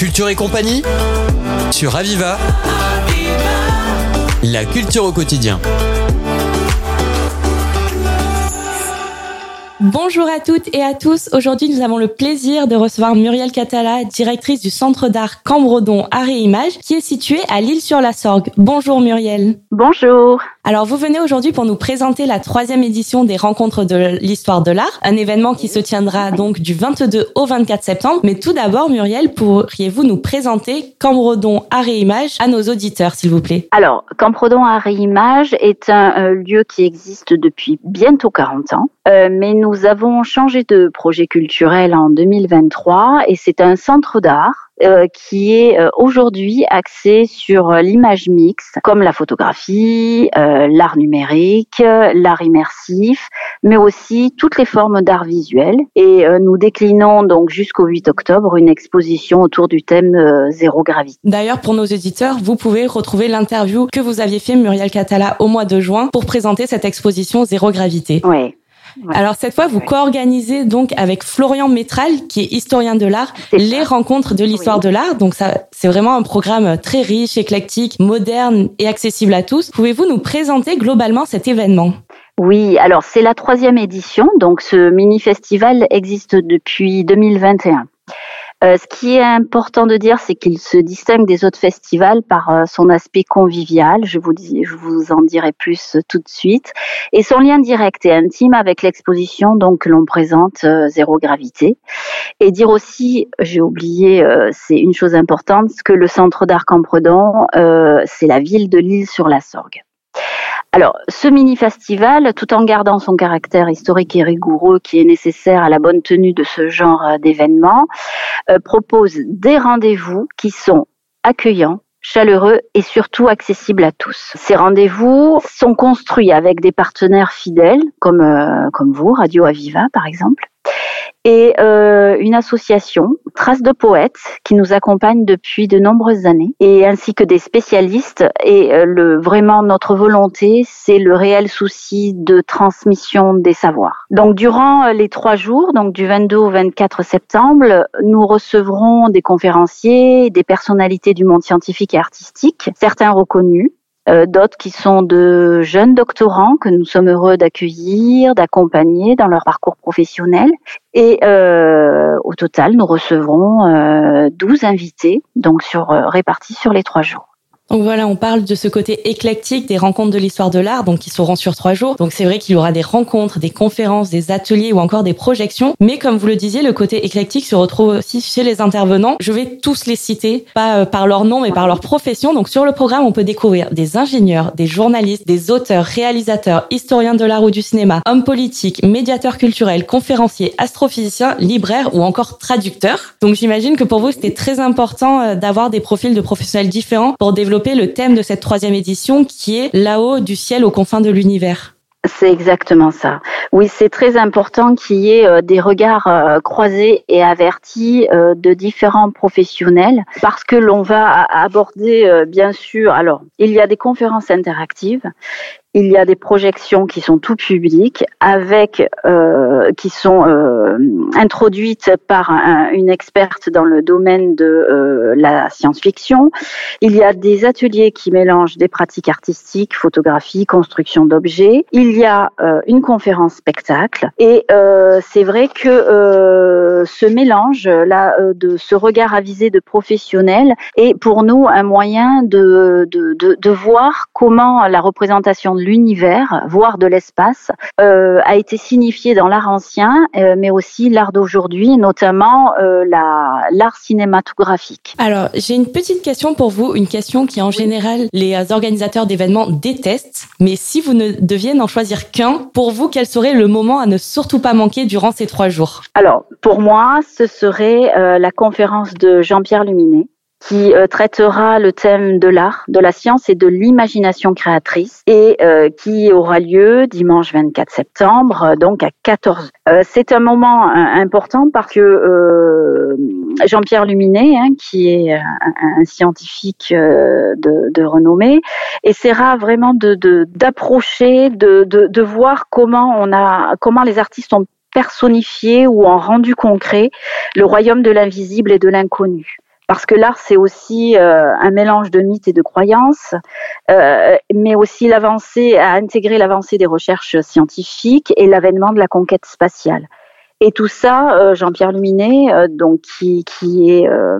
Culture et compagnie sur Aviva. La culture au quotidien. Bonjour à toutes et à tous. Aujourd'hui, nous avons le plaisir de recevoir Muriel Catala, directrice du Centre d'art Cambredon Art et Images, qui est situé à l'île-sur-la-Sorgue. Bonjour Muriel. Bonjour. Alors, vous venez aujourd'hui pour nous présenter la troisième édition des Rencontres de l'Histoire de l'Art, un événement qui se tiendra donc du 22 au 24 septembre. Mais tout d'abord, Muriel, pourriez-vous nous présenter Cambredon Art et Images à nos auditeurs, s'il vous plaît? Alors, Cambredon Art et Images est un, un lieu qui existe depuis bientôt 40 ans, euh, mais nous avons changé de projet culturel en 2023 et c'est un centre d'art euh, qui est euh, aujourd'hui axé sur l'image mixte, comme la photographie, euh, l'art numérique, l'art immersif, mais aussi toutes les formes d'art visuel. Et euh, nous déclinons donc jusqu'au 8 octobre une exposition autour du thème euh, zéro gravité. D'ailleurs, pour nos éditeurs, vous pouvez retrouver l'interview que vous aviez fait Muriel Catala au mois de juin pour présenter cette exposition zéro gravité. Oui. Ouais. Alors cette fois, vous co-organisez donc avec Florian Métral, qui est historien de l'art, les rencontres de l'histoire oui. de l'art. Donc ça, c'est vraiment un programme très riche, éclectique, moderne et accessible à tous. Pouvez-vous nous présenter globalement cet événement? Oui, alors c'est la troisième édition, donc ce mini-festival existe depuis 2021. Euh, ce qui est important de dire, c'est qu'il se distingue des autres festivals par euh, son aspect convivial. Je vous, dis, je vous en dirai plus euh, tout de suite. Et son lien direct et intime avec l'exposition donc que l'on présente euh, Zéro Gravité. Et dire aussi, j'ai oublié, c'est une chose importante, que le Centre d'art Campredon, c'est la ville de l'île sur la Sorgue. Alors, ce mini-festival, tout en gardant son caractère historique et rigoureux qui est nécessaire à la bonne tenue de ce genre d'événement, euh, propose des rendez-vous qui sont accueillants, chaleureux et surtout accessibles à tous. Ces rendez-vous sont construits avec des partenaires fidèles, comme, euh, comme vous, Radio Aviva par exemple, et euh, une association, Traces de Poètes, qui nous accompagne depuis de nombreuses années, et ainsi que des spécialistes. Et euh, vraiment, notre volonté, c'est le réel souci de transmission des savoirs. Donc, durant euh, les trois jours, donc du 22 au 24 septembre, nous recevrons des conférenciers, des personnalités du monde scientifique et artistique, certains reconnus, euh, d'autres qui sont de jeunes doctorants que nous sommes heureux d'accueillir, d'accompagner dans leur parcours professionnel. Et euh, au total, nous recevrons euh, 12 invités, donc sur, euh, répartis sur les trois jours. Donc voilà, on parle de ce côté éclectique des rencontres de l'histoire de l'art, donc qui seront sur trois jours. Donc c'est vrai qu'il y aura des rencontres, des conférences, des ateliers ou encore des projections. Mais comme vous le disiez, le côté éclectique se retrouve aussi chez les intervenants. Je vais tous les citer, pas euh, par leur nom, mais par leur profession. Donc sur le programme, on peut découvrir des ingénieurs, des journalistes, des auteurs, réalisateurs, historiens de l'art ou du cinéma, hommes politiques, médiateurs culturels, conférenciers, astrophysiciens, libraires ou encore traducteurs. Donc j'imagine que pour vous, c'était très important euh, d'avoir des profils de professionnels différents pour développer le thème de cette troisième édition qui est là-haut du ciel aux confins de l'univers. C'est exactement ça. Oui, c'est très important qu'il y ait euh, des regards euh, croisés et avertis euh, de différents professionnels parce que l'on va aborder, bien sûr, alors, il y a des conférences interactives, il y a des projections qui sont tout publiques, avec euh, qui sont euh, introduites par un, une experte dans le domaine de euh, la science-fiction. Il y a des ateliers qui mélangent des pratiques artistiques, photographie, construction d'objets. Il y a euh, une conférence spectacle, et euh, c'est vrai que euh, ce mélange là de ce regard avisé de professionnels est pour nous un moyen de de, de, de voir comment la représentation l'univers, voire de l'espace, euh, a été signifié dans l'art ancien, euh, mais aussi l'art d'aujourd'hui, notamment euh, la, l'art cinématographique. Alors, j'ai une petite question pour vous, une question qui en général les organisateurs d'événements détestent, mais si vous ne deviez n'en choisir qu'un, pour vous, quel serait le moment à ne surtout pas manquer durant ces trois jours? Alors, pour moi, ce serait la conférence de Jean-Pierre Luminet qui euh, traitera le thème de l'art, de la science et de l'imagination créatrice et euh, qui aura lieu dimanche 24 septembre, euh, donc à 14 h C'est un moment important parce que Jean-Pierre Luminet, hein, qui est un, un scientifique de, de, renommée, essaiera vraiment de d'approcher, de, de, de, voir comment on a, comment les artistes ont personnifié ou ont rendu concret le royaume de l'invisible et de l'inconnu parce que l'art c'est aussi un mélange de mythes et de croyances, mais aussi l'avancée à intégrer l'avancée des recherches scientifiques et l'avènement de la conquête spatiale. Et tout ça, euh, Jean-Pierre Luminet, euh, donc qui, qui est euh,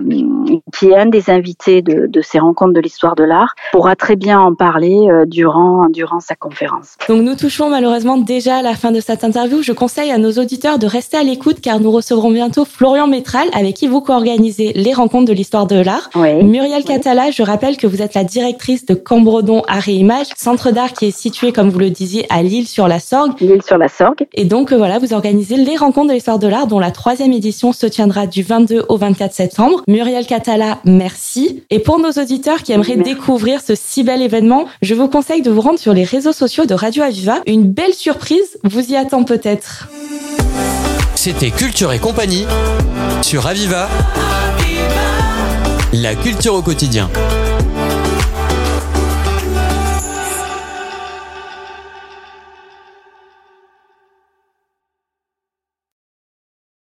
qui est un des invités de, de ces rencontres de l'histoire de l'art, pourra très bien en parler durant durant sa conférence. Donc nous touchons malheureusement déjà à la fin de cette interview. Je conseille à nos auditeurs de rester à l'écoute car nous recevrons bientôt Florian Métral avec qui vous co-organisez les rencontres de l'histoire de l'art. Oui. Muriel Catala, je rappelle que vous êtes la directrice de Cambredon Art et Images, centre d'art qui est situé comme vous le disiez à Lille sur la Sorgue. Lille sur la Sorgue. Et donc voilà, vous organisez les rencontres de l'histoire de l'art, dont la troisième édition se tiendra du 22 au 24 septembre. Muriel Catala, merci. Et pour nos auditeurs qui aimeraient découvrir ce si bel événement, je vous conseille de vous rendre sur les réseaux sociaux de Radio Aviva. Une belle surprise vous y attend peut-être. C'était Culture et compagnie sur Aviva. La culture au quotidien.